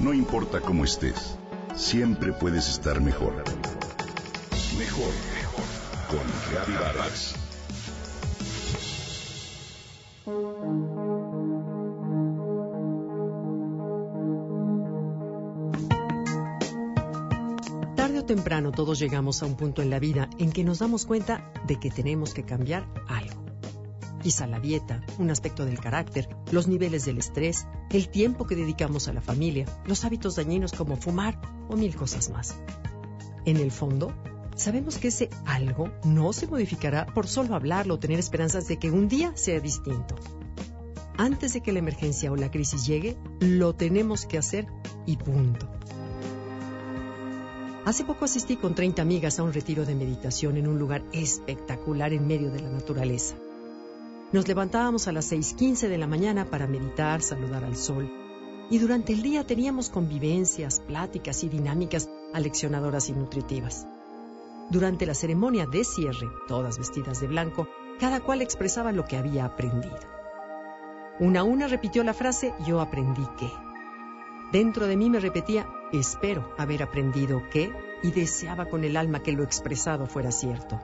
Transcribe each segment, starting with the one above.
No importa cómo estés, siempre puedes estar mejor. Mejor, mejor. Con Vargas. Tarde o temprano todos llegamos a un punto en la vida en que nos damos cuenta de que tenemos que cambiar algo. Quizá la dieta, un aspecto del carácter, los niveles del estrés, el tiempo que dedicamos a la familia, los hábitos dañinos como fumar o mil cosas más. En el fondo, sabemos que ese algo no se modificará por solo hablarlo o tener esperanzas de que un día sea distinto. Antes de que la emergencia o la crisis llegue, lo tenemos que hacer y punto. Hace poco asistí con 30 amigas a un retiro de meditación en un lugar espectacular en medio de la naturaleza. Nos levantábamos a las 6.15 de la mañana para meditar, saludar al sol, y durante el día teníamos convivencias, pláticas y dinámicas aleccionadoras y nutritivas. Durante la ceremonia de cierre, todas vestidas de blanco, cada cual expresaba lo que había aprendido. Una a una repitió la frase yo aprendí qué. Dentro de mí me repetía espero haber aprendido qué y deseaba con el alma que lo expresado fuera cierto.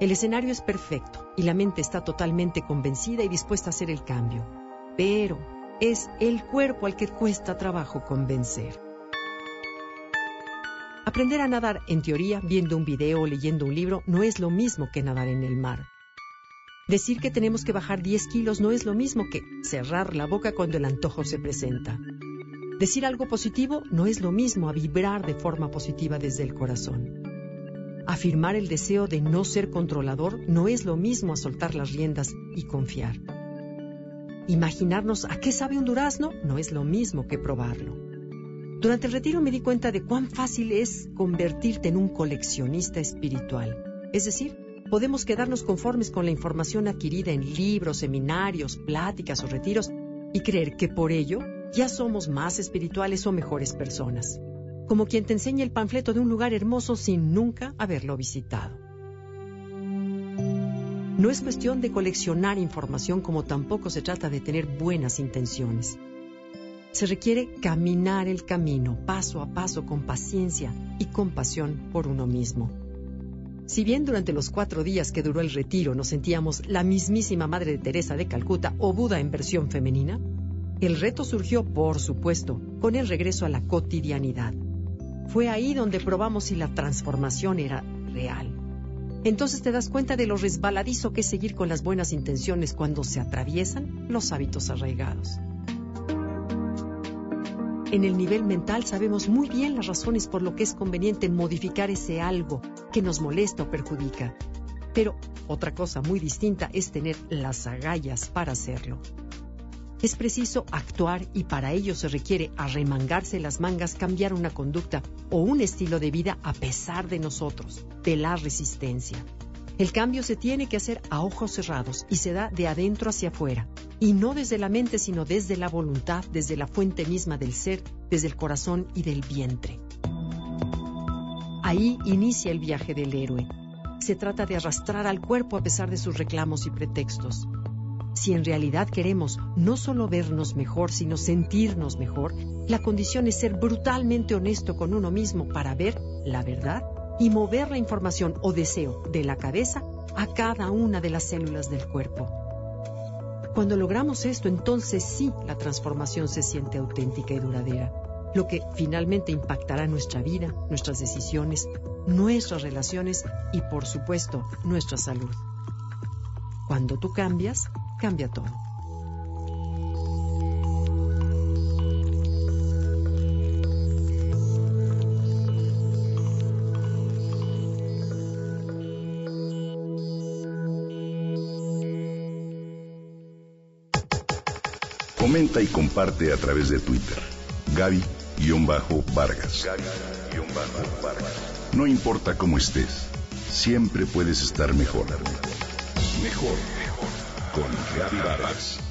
El escenario es perfecto y la mente está totalmente convencida y dispuesta a hacer el cambio. Pero es el cuerpo al que cuesta trabajo convencer. Aprender a nadar, en teoría, viendo un video o leyendo un libro, no es lo mismo que nadar en el mar. Decir que tenemos que bajar 10 kilos no es lo mismo que cerrar la boca cuando el antojo se presenta. Decir algo positivo no es lo mismo a vibrar de forma positiva desde el corazón. Afirmar el deseo de no ser controlador no es lo mismo a soltar las riendas y confiar. Imaginarnos a qué sabe un durazno no es lo mismo que probarlo. Durante el retiro me di cuenta de cuán fácil es convertirte en un coleccionista espiritual. Es decir, podemos quedarnos conformes con la información adquirida en libros, seminarios, pláticas o retiros y creer que por ello ya somos más espirituales o mejores personas como quien te enseña el panfleto de un lugar hermoso sin nunca haberlo visitado. No es cuestión de coleccionar información como tampoco se trata de tener buenas intenciones. Se requiere caminar el camino paso a paso con paciencia y compasión por uno mismo. Si bien durante los cuatro días que duró el retiro nos sentíamos la mismísima Madre de Teresa de Calcuta o Buda en versión femenina, el reto surgió, por supuesto, con el regreso a la cotidianidad. Fue ahí donde probamos si la transformación era real. Entonces te das cuenta de lo resbaladizo que es seguir con las buenas intenciones cuando se atraviesan los hábitos arraigados. En el nivel mental sabemos muy bien las razones por lo que es conveniente modificar ese algo que nos molesta o perjudica. Pero otra cosa muy distinta es tener las agallas para hacerlo. Es preciso actuar y para ello se requiere arremangarse las mangas, cambiar una conducta o un estilo de vida a pesar de nosotros, de la resistencia. El cambio se tiene que hacer a ojos cerrados y se da de adentro hacia afuera, y no desde la mente, sino desde la voluntad, desde la fuente misma del ser, desde el corazón y del vientre. Ahí inicia el viaje del héroe. Se trata de arrastrar al cuerpo a pesar de sus reclamos y pretextos, si en realidad queremos no solo vernos mejor, sino sentirnos mejor, la condición es ser brutalmente honesto con uno mismo para ver la verdad y mover la información o deseo de la cabeza a cada una de las células del cuerpo. Cuando logramos esto, entonces sí la transformación se siente auténtica y duradera, lo que finalmente impactará nuestra vida, nuestras decisiones, nuestras relaciones y, por supuesto, nuestra salud. Cuando tú cambias, cambia todo. Comenta y comparte a través de Twitter. Gaby-Vargas. No importa cómo estés, siempre puedes estar mejor. Mejor, mejor con Gaby Vargas.